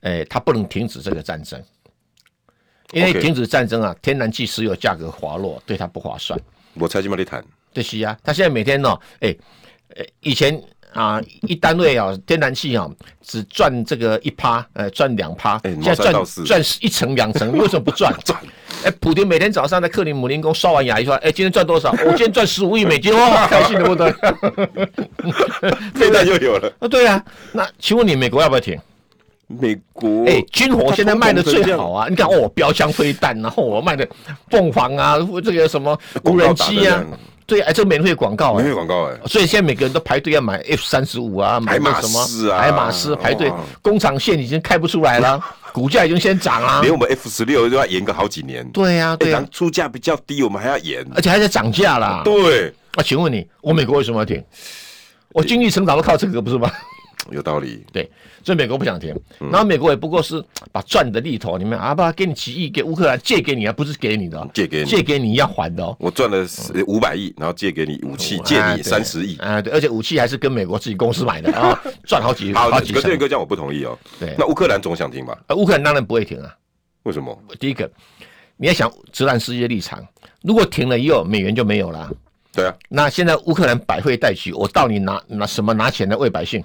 哎，他不能停止这个战争，因为停止战争啊，天然气、石油价格滑落，对他不划算。我才去帮你谈。对，是啊，他现在每天呢，哎，呃，以前啊，一单位啊，天然气啊，只赚这个一趴，呃，赚两趴，现在赚赚一成两成，*laughs* 为什么不赚？赚，哎，普丁每天早上在克里姆林宫刷完牙一说，哎，今天赚多少？*laughs* 我今天赚十五亿美金，哇，开心的不得了，*laughs* 飞弹又有了。啊，对啊，那请问你美国要不要停？美国，哎，军火现在卖的最好啊，你看哦，标枪飞弹，然后我卖的凤凰啊，这个什么无人机啊。对，哎，这免费广告，免费广告，哎，所以现在每个人都排队要买 F 三十五啊，买什么海马斯排队，工厂线已经开不出来了，*laughs* 股价已经先涨了，连我们 F 十六都要延个好几年。对呀，对呀，出价比较低，我们还要延，而且还在涨价啦。对，那请问你，我美国为什么要停？我经济成长都靠这个，不是吗？有道理，对，所以美国不想停，然后美国也不过是把赚的利头，你们啊，不给你几亿给乌克兰借给你啊，不是给你的，借给你，借给你要还的哦。我赚了五百亿，然后借给你武器，借你三十亿啊，对，而且武器还是跟美国自己公司买的啊，*laughs* 赚好几好几。可是哥这样我不同意哦。对，那乌克兰总想停吧？乌克兰当然不会停啊。为什么？第一个，你要想泽连斯基的立场，如果停了以后，美元就没有了。对啊。那现在乌克兰百废待举，我到底拿拿什么拿钱来喂百姓？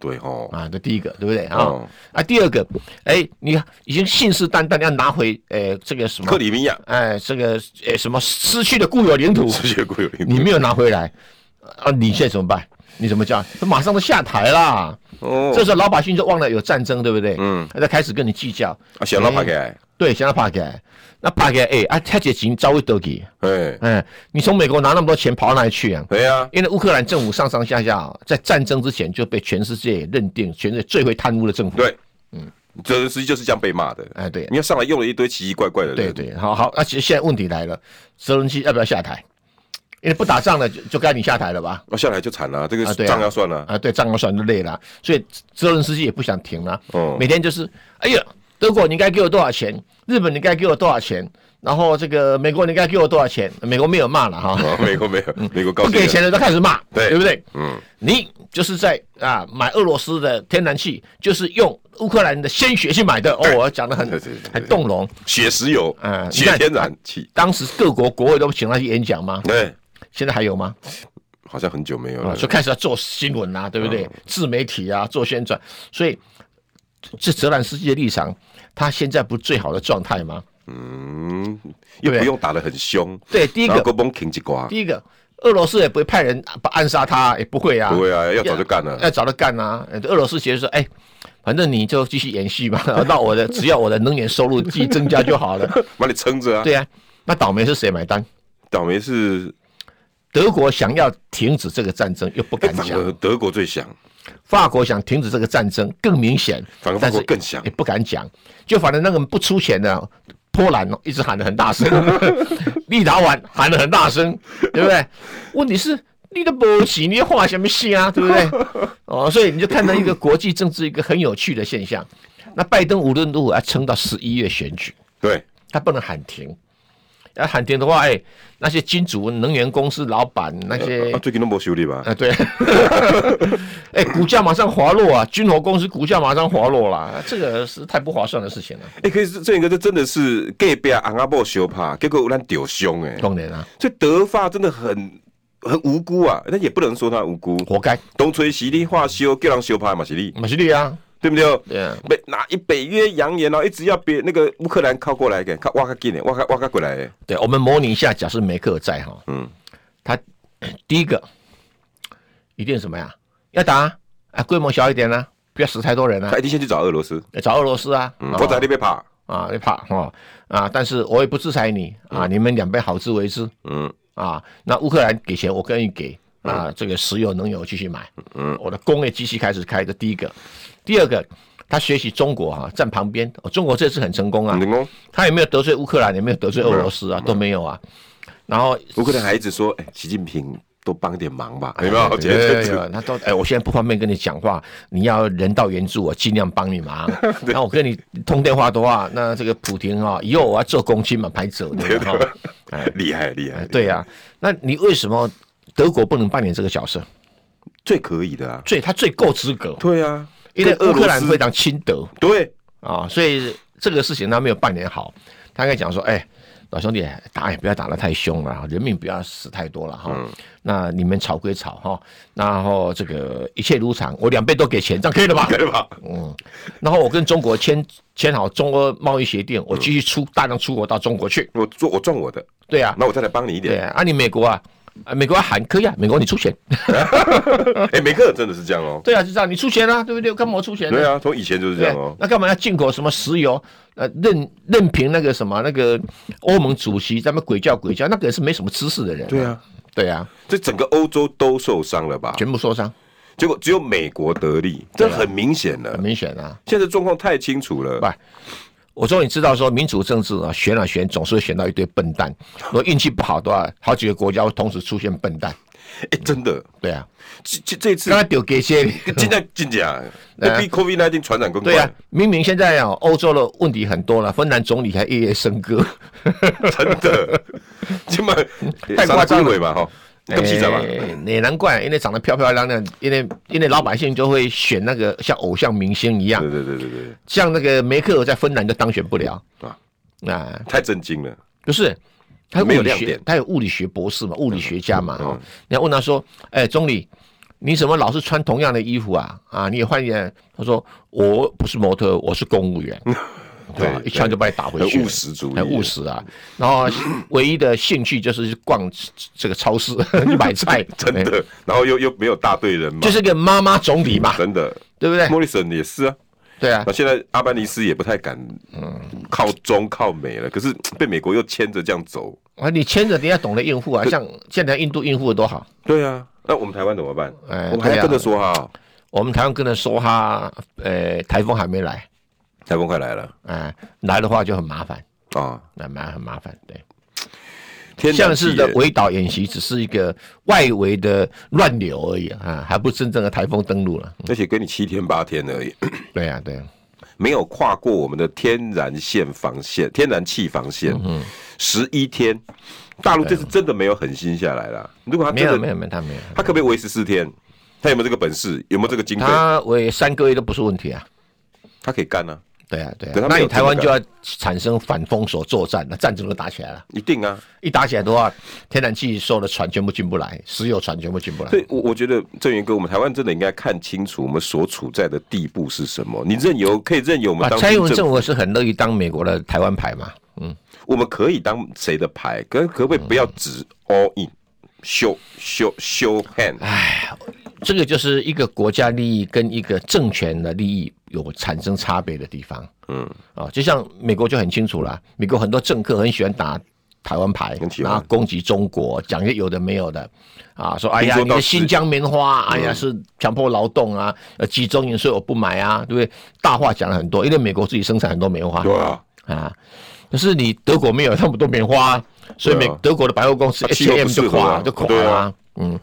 对哦，啊，这第一个对不对啊？哦、啊，第二个，哎，你已经信誓旦旦要拿回，哎，这个什么克里米亚，哎，这个哎什么失去的固有领土，失去的固有领土，你没有拿回来，啊，你现在怎么办？你怎么叫？他马上都下台啦。哦，这时候老百姓就忘了有战争，对不对？嗯，他就开始跟你计较。啊，想到怕给？对，想到怕给。那怕给？哎，啊，他这钱早会得给。哎，哎，你从美国拿那么多钱跑到哪里去啊？对啊，因为乌克兰政府上上下下在战争之前就被全世界认定全世界最会贪污的政府。对，嗯，这实际就是这样被骂的。哎，对，你要上来用了一堆奇奇怪怪的人。对对，好好，那其实现在问题来了，泽连斯基要不要下台？因为不打仗了，就就该你下台了吧？那下台就惨了，这个账要算了啊！对，账要算就累了，所以泽伦斯基也不想停了。哦，每天就是，哎呀，德国你该给我多少钱？日本你该给我多少钱？然后这个美国你该给我多少钱？美国没有骂了哈，美国没有，美国不给钱的都开始骂，对对不对？嗯，你就是在啊买俄罗斯的天然气，就是用乌克兰的鲜血去买的。哦，我讲的很很动容，血石油啊，血天然气。当时各国国会都请他去演讲吗？对。现在还有吗？好像很久没有了，就开始要做新闻啊，对不对？自媒体啊，做宣传，所以这泽连斯基的立场，他现在不是最好的状态吗？嗯，又不用打得很凶。对，第一个，第一个，俄罗斯也不会派人暗杀他，也不会啊，不会啊，要早就干了，要早就干啊。俄罗斯其实说，哎，反正你就继续演戏吧，*laughs* 那我的只要我的能源收入继续增加就好了，*laughs* 把你撑着啊。对啊，那倒霉是谁买单？倒霉是。德国想要停止这个战争，又不敢讲。德国最想，法国想停止这个战争更明显，反而法国更想也不敢讲，就反正那个不出钱的波兰一直喊得很大声，*laughs* 立陶宛喊得很大声，对不对？问题是你的不起，你画什么戏啊？对不对？*laughs* 哦，所以你就看到一个国际政治一个很有趣的现象。那拜登无论如何要撑到十一月选举，对，他不能喊停。要喊停的话，哎，那些金主、能源公司老板那些，啊最近都没修理吧？啊，对，*laughs* 哎，股价马上滑落啊，军火公司股价马上滑落了，这个是太不划算的事情了。哎，可是这一个，这真的是隔壁阿阿伯修怕，结果有人丢凶哎，当然啊，所以德发真的很很无辜啊，那也不能说他无辜，活该。东吹西力化修，叫人修怕嘛是你，嘛是你啊。对不对？北哪一北约扬言哦，一直要别那个乌克兰靠过来给，靠挖个进来，挖个挖个过来。对，我们模拟一下，假设梅克在哈，嗯，他 *coughs* 第一个一定什么呀？要打啊，规模小一点呢，不要死太多人啊。他一定先去找俄罗斯，找俄罗斯啊。我在那边怕啊，你怕哦啊，但是我也不制裁你啊，你们两边好自为之。嗯啊，那乌克兰给钱，我可以给啊，这个石油能源继续买。嗯，我的工业机器开始开的第一个。第二个，他学习中国啊，站旁边。中国这次很成功啊，成功他也没有得罪乌克兰，也没有得罪俄罗斯啊，都没有啊。然后乌克兰还一直说：“哎，习近平多帮点忙吧，有没有？”对对，他都哎，我现在不方便跟你讲话，你要人道援助，我尽量帮你忙。*laughs* 那我跟你通电话的话，那这个普丁啊，以后我要做公亲嘛，拍走对吧？哎，厉害厉害，对呀。那你为什么德国不能扮演这个角色？最可以的啊，最他最够资格。对啊。因为乌克兰非常亲德，对啊，所以这个事情他没有扮演好。他应该讲说：“哎，老兄弟，打也不要打得太凶了，人命不要死太多了哈。嗯、那你们吵归吵哈，然后这个一切如常，我两边都给钱，这样可以了吧？可以吧？嗯。然后我跟中国签签好中俄贸易协定，我继续出、嗯、大量出口到中国去。我做我赚我的，对、啊。那我再来帮你一点。对啊，啊你美国啊。”啊，美国要喊可以啊，美国你出钱。*laughs* 哎、欸，梅克真的是这样哦。对啊，就这样，你出钱啊，对不对？干嘛我出钱？对啊，从以前就是这样哦。那干嘛要进口什么石油？呃，任任凭那个什么那个欧盟主席在那鬼叫鬼叫，那个人是没什么知识的人。对啊，对啊，这整个欧洲都受伤了吧？全部受伤，结果只有美国得利，这很明显了，很明显啊。现在状况太清楚了。不。我终于知道说民主政治啊，选啊选，总是会选到一堆笨蛋。*laughs* 如果运气不好的话，好几个国家会同时出现笨蛋。哎，真的，对啊，这这这次刚才丢给些，现在进讲，那比 COVID-19 传染更快。对啊，明明现在啊，欧洲的问题很多了，芬兰总理还夜夜笙歌，*laughs* 真的，*laughs* 这么太夸张了吧？哈。更气人嘛？也难怪，因为长得漂漂亮亮，因为因为老百姓就会选那个像偶像明星一样。对对对对对。像那个梅克尔在芬兰就当选不了啊啊！太震惊了。不是，他物理学，他有物理学博士嘛，物理学家嘛。哦，你要问他说：“哎，总理，你怎么老是穿同样的衣服啊？啊，你也换一件。”他说：“我不是模特，我是公务员。” *laughs* 对，一枪就把你打回去。务实主义，很务实啊。然后唯一的兴趣就是逛这个超市 *laughs* 去买菜，*laughs* 真的。然后又又没有大队人嘛，就是个妈妈总理嘛，真的，对不对？莫里森也是啊，对啊。那现在阿班尼斯也不太敢，嗯，靠中靠美了。可是被美国又牵着这样走啊，你牵着你要懂得应付啊。像现在印度应付的多好。对啊，那我们台湾怎么办？哎，我们还要跟着说哈。我们台湾跟着说哈，呃，台风还没来。台风快来了，哎，来的话就很麻烦啊，那蛮很麻烦。对，像是的围岛演习只是一个外围的乱流而已啊，还不真正的台风登陆了。而且给你七天八天而已。*coughs* 对呀，对呀，没有跨过我们的天然线防线，天然气防线。嗯，十一天，大陆这次真的没有狠心下来了。如果他没有没有没有他没有，他可不可以维持四天？他有没有这个本事？有没有这个经费？他维三个月都不是问题啊，他可以干啊。对啊，对啊，那你台湾就要产生反封锁作战，那战争都打起来了。一定啊，一打起来的话，天然气收的船全部进不来，石油船全部进不来。所以，我我觉得正元哥，我们台湾真的应该看清楚我们所处在的地步是什么。你任由可以任由我们当蔡英文政府是很乐意当美国的台湾牌嘛？嗯，我们可以当谁的牌？可可不可以不要只 all in，show show show hand？哎，这个就是一个国家利益跟一个政权的利益。有产生差别的地方，嗯，啊，就像美国就很清楚了，美国很多政客很喜欢打台湾牌，然后攻击中国，讲些有的没有的，啊，说哎呀，你的新疆棉花，哎呀是强迫劳动啊，呃，集中营，所以我不买啊，对不对？大话讲了很多，因为美国自己生产很多棉花，对啊，啊，可是你德国没有那么多棉花，所以美德国的百货公司 H&M 就垮就垮了，嗯，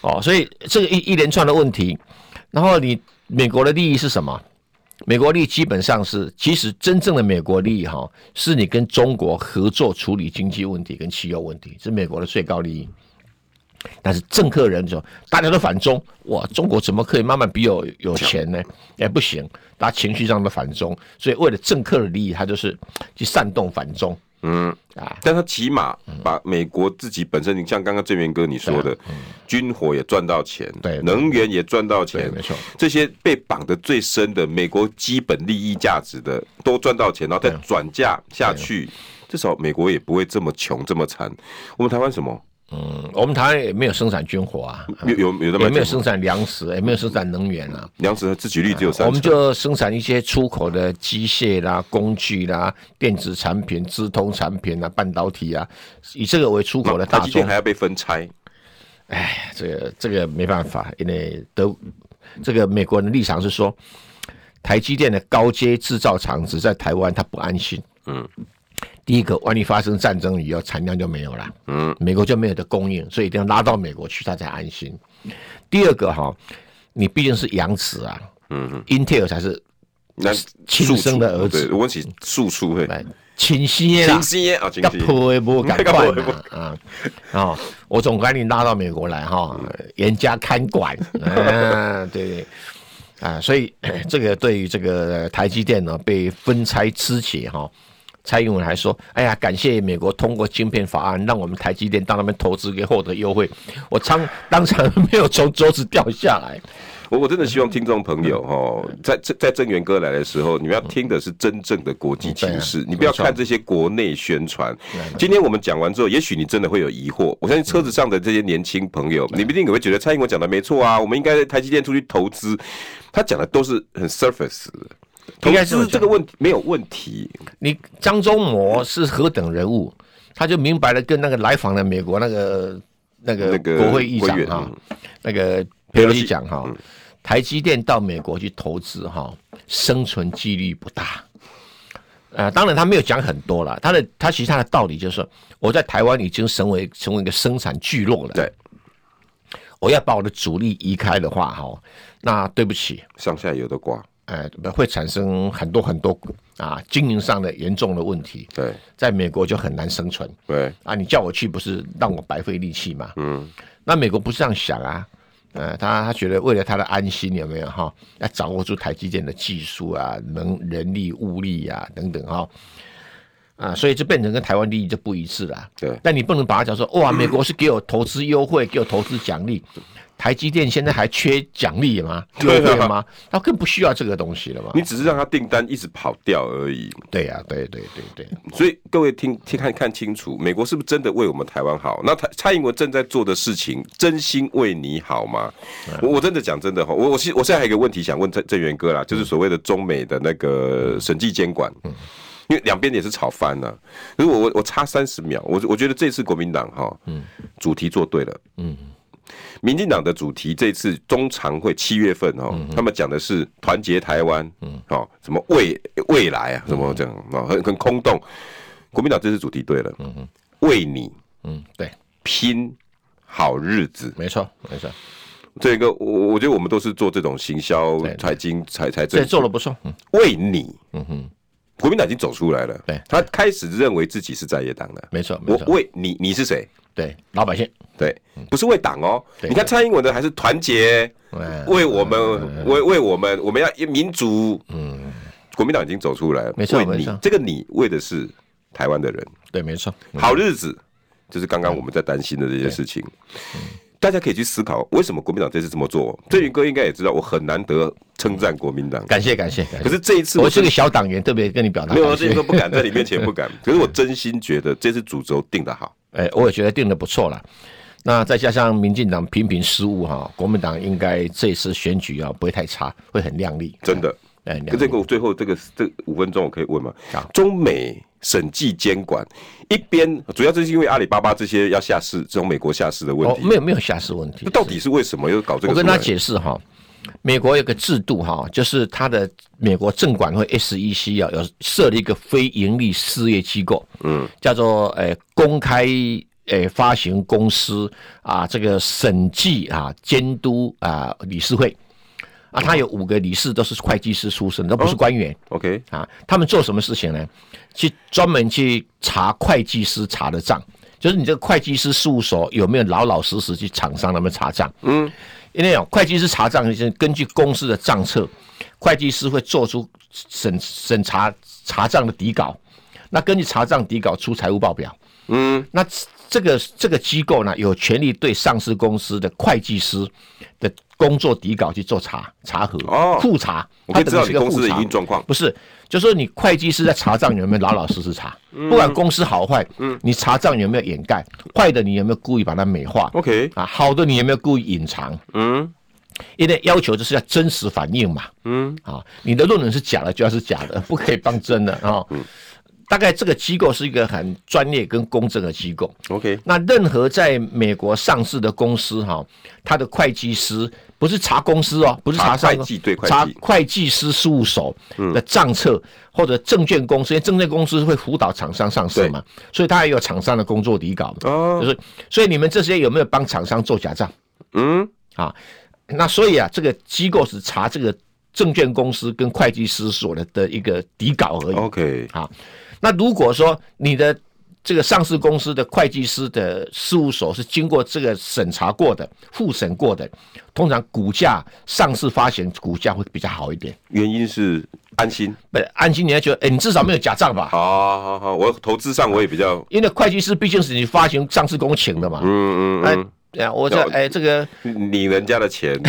哦，所以这个一一连串的问题，然后你美国的利益是什么？美国利益基本上是，其实真正的美国利益哈，是你跟中国合作处理经济问题跟汽油问题，是美国的最高利益。但是政客人说，大家都反中，哇，中国怎么可以慢慢比我有钱呢？哎，不行，大家情绪上的反中，所以为了政客的利益，他就是去煽动反中。嗯。啊，但他起码把美国自己本身，你像刚刚郑源哥你说的，嗯、军火也赚到钱，对，能源也赚到钱，没错，这些被绑得最深的美国基本利益价值的都赚到钱，然后再转嫁下去，至少美国也不会这么穷这么惨。我们台湾什么？嗯，我们台湾也没有生产军火啊，有有有的，也没有生产粮食，也没有生产能源啊。粮食的自给率只有三。我们就生产一些出口的机械啦、工具啦、电子产品、资通产品啊、半导体啊，以这个为出口的大宗。台积电还要被分拆，哎，这个这个没办法，因为德这个美国人的立场是说，台积电的高阶制造厂只在台湾，他不安心。嗯。第一个，万一发生战争以后，产量就没有了，嗯，美国就没有的供应，所以一定要拉到美国去，他才安心。第二个哈，你毕竟是养子啊，嗯，Intel 才是那亲生的儿子，我起庶出会，亲生啊，亲生啊，*laughs* 亲生，不敢管啊，啊，我总管你拉到美国来哈，严加看管，*laughs* 啊，对，啊，所以 *coughs* 这个对于这个台积电呢被分拆肢解哈。蔡英文还说：“哎呀，感谢美国通过晶片法案，让我们台积电到那边投资，可以获得优惠。我当当场没有从桌子掉下来。我我真的希望听众朋友哦，在在在正元哥来的时候，你们要听的是真正的国际情势，你不要看这些国内宣传。今天我们讲完之后，也许你真的会有疑惑。我相信车子上的这些年轻朋友，你不一定也会觉得蔡英文讲的没错啊。我们应该在台积电出去投资，他讲的都是很 surface 的。”应该是这个问题没有问题。你张忠谋是何等人物，他就明白了，跟那个来访的美国那个那个国会议长哈，那个佩洛西讲哈，台积电到美国去投资哈，生存几率不大。呃，当然他没有讲很多了，他的他其实他的道理就是说，我在台湾已经成为成为一个生产聚落了。对，我要把我的主力移开的话哈，那对不起，上下游的瓜。哎，会产生很多很多啊经营上的严重的问题。对，在美国就很难生存。对啊，你叫我去不是让我白费力气嘛？嗯，那美国不是这样想啊？呃，他他觉得为了他的安心有没有哈？要掌握住台积电的技术啊、能人力物力啊等等哈。啊，所以就变成跟台湾利益就不一致了。对，但你不能把它讲说哇，*coughs* 美国是给我投资优惠，给我投资奖励。台积电现在还缺奖励吗？对吗？他更不需要这个东西了嘛？你只是让他订单一直跑掉而已。对呀、啊，对对对对。所以各位听听看看清楚，美国是不是真的为我们台湾好？那蔡蔡英文正在做的事情，真心为你好吗？我我真的讲真的哈，我我我现在还有一个问题想问郑郑元哥啦，就是所谓的中美的那个审计监管，因为两边也是吵翻了。如果我我我差三十秒，我我觉得这次国民党哈，嗯，主题做对了，嗯。民进党的主题这次中常会七月份哦，他们讲的是团结台湾，嗯。哦，什么未未来啊，什么这样啊，很很空洞。国民党这次主题对了，嗯为你，嗯，对，拼好日子，没错，没错。这个我我觉得我们都是做这种行销、财经、财财政，做的不错。为你，嗯哼，国民党已经走出来了，对，他开始认为自己是在野党的，没错。我为你，你是谁？对，老百姓。对，不是为党哦。你看蔡英文的还是团结，为我们，为为我们，我们要民主。嗯，国民党已经走出来了，没错没错。这个你为的是台湾的人，对，没错。好日子就是刚刚我们在担心的这些事情。大家可以去思考，为什么国民党这次这么做？郑云哥应该也知道，我很难得称赞国民党，感谢感谢。可是这一次，我是个小党员，特别跟你表达，没有，郑云哥不敢在你面前不敢。*laughs* 可是我真心觉得这次主轴定得好，哎，我也觉得定得不错了。那再加上民进党频频失误哈，国民党应该这次选举啊不会太差，会很亮丽。真的，哎，可这个最后这个这五分钟我可以问吗？中美审计监管，一边主要就是因为阿里巴巴这些要下市，这种美国下市的问题，哦、没有没有下市问题，那到底是为什么又搞这个？我跟他解释哈，美国有个制度哈，就是他的美国证管会 SEC 啊，有设立一个非盈利事业机构，嗯，叫做诶公开诶发行公司啊这个审计啊监督啊理事会。啊，他有五个理事，都是会计师出身，都不是官员。Oh, OK，啊，他们做什么事情呢？去专门去查会计师查的账，就是你这个会计师事务所有没有老老实实去厂商那边查账。嗯，因为有会计师查账，是根据公司的账册，会计师会做出审审查查账的底稿，那根据查账底稿出财务报表。嗯，那这个这个机构呢，有权利对上市公司的会计师的。工作底稿去做查查核哦，复查，我可以知道你公司的营运状况。不是，就说你会计师在查账有没有老老实实查，不管公司好坏，嗯，你查账有没有掩盖，坏的你有没有故意把它美化？OK。啊，好的你有没有故意隐藏？嗯，因为要求就是要真实反应嘛，嗯，啊，你的论文是假的就要是假的，不可以当真的啊。大概这个机构是一个很专业跟公正的机构。OK，那任何在美国上市的公司哈，他的会计师不是查公司哦，不是查会计，对会计，查会计师事务所的账册或者证券公司，因为证券公司会辅导厂商上市嘛，所以他也有厂商的工作底稿。哦，就是所以你们这些有没有帮厂商做假账？嗯，啊，那所以啊，这个机构是查这个证券公司跟会计师所的的一个底稿而已。OK，好。那如果说你的这个上市公司的会计师的事务所是经过这个审查过的、复审过的，通常股价上市发行股价会比较好一点。原因是安心，不安心，你要觉得，哎，你至少没有假账吧？好好好，我投资上我也比较，因为会计师毕竟是你发行上市公请的嘛。嗯嗯嗯。哎，对啊，我这哎这个你人家的钱。*laughs*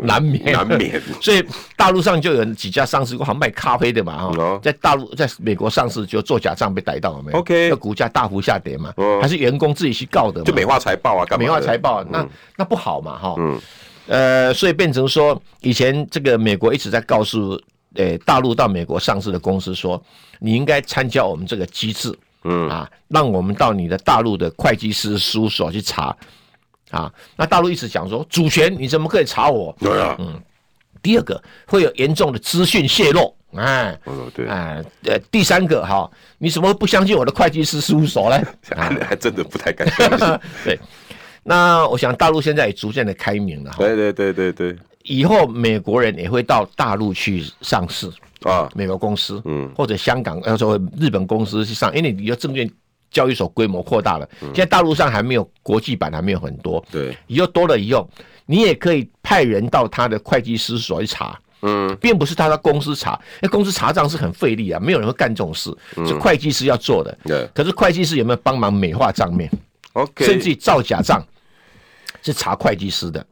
难免 *laughs* 难免，*laughs* 所以大陆上就有几家上市公司卖咖啡的嘛哈，在大陆在美国上市就做假账被逮到了没有？OK，那股价大幅下跌嘛，还是员工自己去告的，就美化财报啊，干嘛？美化财报，啊那那不好嘛哈，嗯呃，所以变成说，以前这个美国一直在告诉哎大陆到美国上市的公司说，你应该参加我们这个机制，嗯啊，让我们到你的大陆的会计师事务所去查。啊，那大陆一直讲说主权，你怎么可以查我？对啊，嗯。第二个会有严重的资讯泄露，哎，哦，对，哎，呃，第三个哈，你怎么不相信我的会计师事务所呢？*laughs* 还还真的不太敢相信。*laughs* 对，那我想大陆现在也逐渐的开明了。对对对对对，以后美国人也会到大陆去上市啊，美国公司，嗯，或者香港，要说日本公司去上，因为你的证券。交易所规模扩大了，现在大陆上还没有国际版，还没有很多。对，以后多了以后，你也可以派人到他的会计师所去查。嗯，并不是他的公司查，那公司查账是很费力啊，没有人会干这种事，是会计师要做的。对，可是会计师有没有帮忙美化账面？OK，甚至于造假账是查会计师的。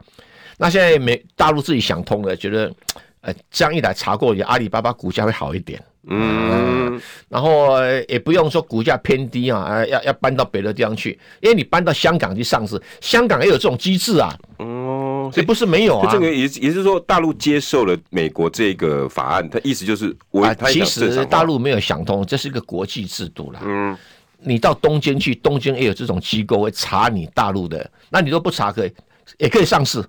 那现在美大陆自己想通了，觉得呃这样一来查过，阿里巴巴股价会好一点。嗯，然后也不用说股价偏低啊，要要搬到别的地方去，因为你搬到香港去上市，香港也有这种机制啊。哦，这不是没有啊。这个也也是说，大陆接受了美国这个法案，它意思就是我，啊，其实大陆没有想通，这是一个国际制度啦。嗯，你到东京去，东京也有这种机构会查你大陆的，那你都不查可以，也可以上市。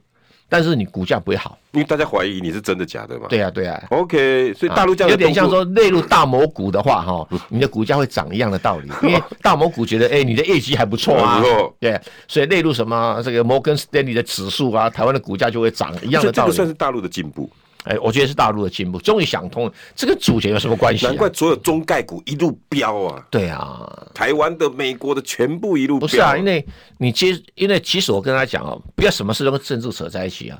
但是你股价不会好，因为大家怀疑你是真的假的嘛？对呀，对呀。OK，所以大陆这样有点像说内陆大摩股的话，哈，*laughs* 你的股价会涨一样的道理。因为大摩股觉得，哎，你的业绩还不错啊，对，所以内陆什么这个摩根士丹利的指数啊，台湾的股价就会涨一样的道理。这个算是大陆的进步。哎，我觉得是大陆的进步，终于想通了，这个主权有什么关系？难怪所有中概股一路飙啊！对啊，台湾的、美国的全部一路飙。不是啊，因为你接，因为其实我跟他讲哦，不要什么事都跟政治扯在一起啊。